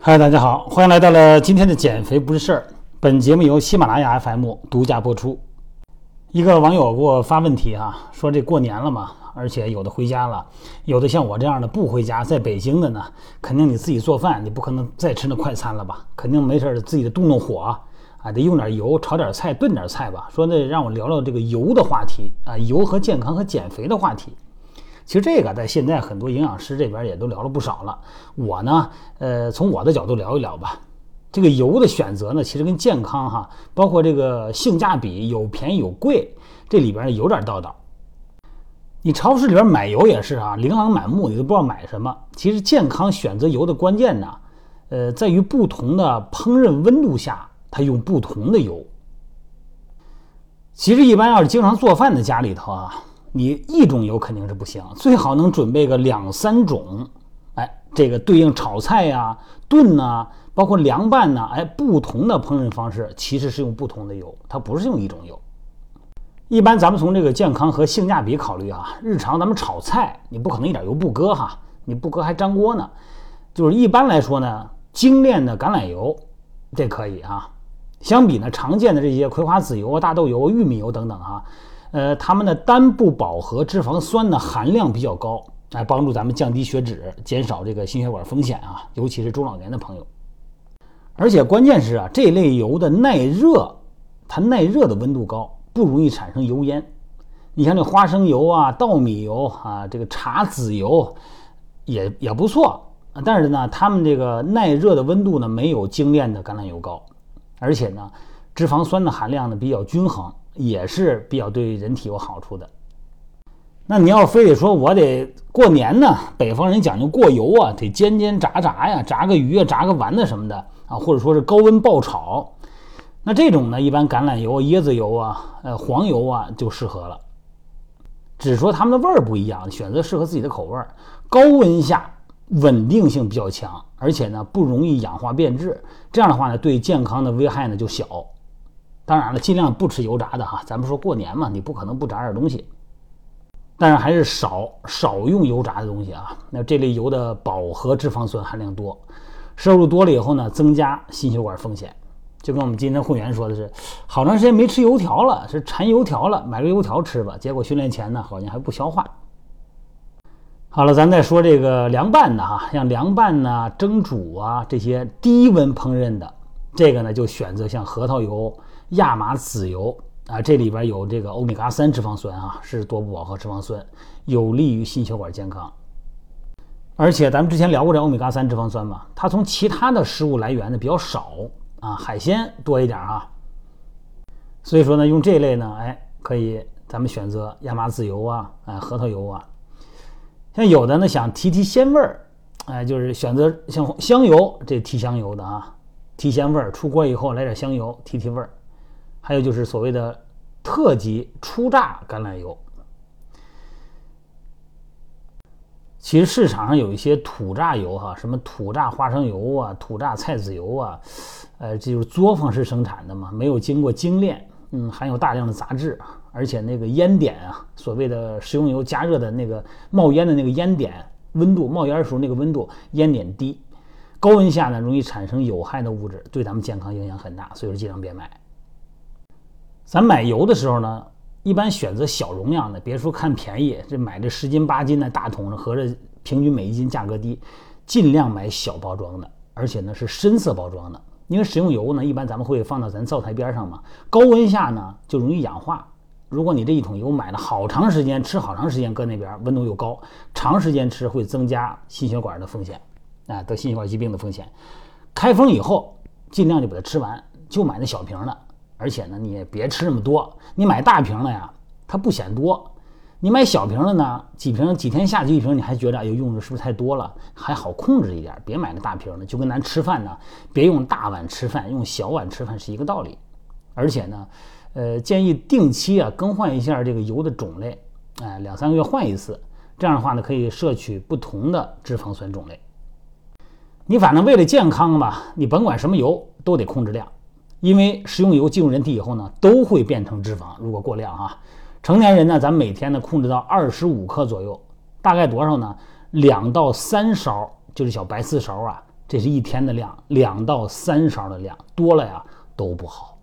嗨，大家好，欢迎来到了今天的减肥不是事儿。本节目由喜马拉雅 FM 独家播出。一个网友给我发问题啊，说这过年了嘛，而且有的回家了，有的像我这样的不回家，在北京的呢，肯定你自己做饭，你不可能再吃那快餐了吧？肯定没事儿自己的动动火啊，得用点油，炒点菜，炖点菜吧。说那让我聊聊这个油的话题啊，油和健康和减肥的话题。其实这个在现在很多营养师这边也都聊了不少了。我呢，呃，从我的角度聊一聊吧。这个油的选择呢，其实跟健康哈，包括这个性价比，有便宜有贵，这里边有点道道。你超市里边买油也是啊，琳琅满目，你都不知道买什么。其实健康选择油的关键呢，呃，在于不同的烹饪温度下，它用不同的油。其实一般要是经常做饭的家里头啊。你一种油肯定是不行，最好能准备个两三种，哎，这个对应炒菜呀、炖呐，包括凉拌呐，哎，不同的烹饪方式其实是用不同的油，它不是用一种油。一般咱们从这个健康和性价比考虑啊，日常咱们炒菜你不可能一点油不搁哈，你不搁还粘锅呢。就是一般来说呢，精炼的橄榄油这可以啊，相比呢常见的这些葵花籽油、大豆油、玉米油等等哈。呃，它们的单不饱和脂肪酸的含量比较高，来帮助咱们降低血脂，减少这个心血管风险啊，尤其是中老年的朋友。而且关键是啊，这类油的耐热，它耐热的温度高，不容易产生油烟。你像这花生油啊、稻米油啊、这个茶籽油，也也不错。但是呢，它们这个耐热的温度呢，没有精炼的橄榄油高，而且呢，脂肪酸的含量呢比较均衡。也是比较对人体有好处的。那你要非得说我得过年呢，北方人讲究过油啊，得煎煎炸炸呀，炸个鱼啊，炸个丸子什么的啊，或者说是高温爆炒。那这种呢，一般橄榄油、椰子油啊，呃，黄油啊就适合了。只说它们的味儿不一样，选择适合自己的口味儿。高温下稳定性比较强，而且呢不容易氧化变质。这样的话呢，对健康的危害呢就小。当然了，尽量不吃油炸的哈。咱们说过年嘛，你不可能不炸点东西，但是还是少少用油炸的东西啊。那这类油的饱和脂肪酸含量多，摄入多了以后呢，增加心血管风险。就跟我们今天会员说的是，好长时间没吃油条了，是馋油条了，买个油条吃吧。结果训练前呢，好像还不消化。好了，咱再说这个凉拌的哈，像凉拌呐、蒸煮啊这些低温烹饪的，这个呢就选择像核桃油。亚麻籽油啊，这里边有这个欧米伽三脂肪酸啊，是多不饱和脂肪酸，有利于心血管健康。而且咱们之前聊过这欧米伽三脂肪酸嘛，它从其他的食物来源呢比较少啊，海鲜多一点啊。所以说呢，用这类呢，哎，可以咱们选择亚麻籽油啊，哎，核桃油啊。像有的呢想提提鲜味儿，哎，就是选择像香油，这提香油的啊，提鲜味儿，出锅以后来点香油提提味儿。还有就是所谓的特级初榨橄榄油，其实市场上有一些土榨油哈，什么土榨花生油啊、土榨菜籽油啊，呃，这就是作坊式生产的嘛，没有经过精炼，嗯，含有大量的杂质，而且那个烟点啊，所谓的食用油加热的那个冒烟的那个烟点温度，冒烟的时候那个温度烟点低，高温下呢容易产生有害的物质，对咱们健康影响很大，所以说尽量别买。咱买油的时候呢，一般选择小容量的，别说看便宜，这买这十斤八斤的大桶的，合着平均每一斤价格低，尽量买小包装的，而且呢是深色包装的，因为食用油呢，一般咱们会放到咱灶台边上嘛，高温下呢就容易氧化。如果你这一桶油买了好长时间，吃好长时间，搁那边温度又高，长时间吃会增加心血管的风险，啊，得心血管疾病的风险。开封以后，尽量就把它吃完，就买那小瓶的。而且呢，你也别吃那么多。你买大瓶的呀，它不显多；你买小瓶的呢，几瓶几天下去一瓶，你还觉得哎呦用的是不是太多了？还好控制一点，别买那大瓶的。就跟咱吃饭呢，别用大碗吃饭，用小碗吃饭是一个道理。而且呢，呃，建议定期啊更换一下这个油的种类，哎，两三个月换一次。这样的话呢，可以摄取不同的脂肪酸种类。你反正为了健康吧，你甭管什么油都得控制量。因为食用油进入人体以后呢，都会变成脂肪。如果过量啊，成年人呢，咱们每天呢控制到二十五克左右，大概多少呢？两到三勺，就是小白丝勺啊，这是一天的量，两到三勺的量，多了呀都不好。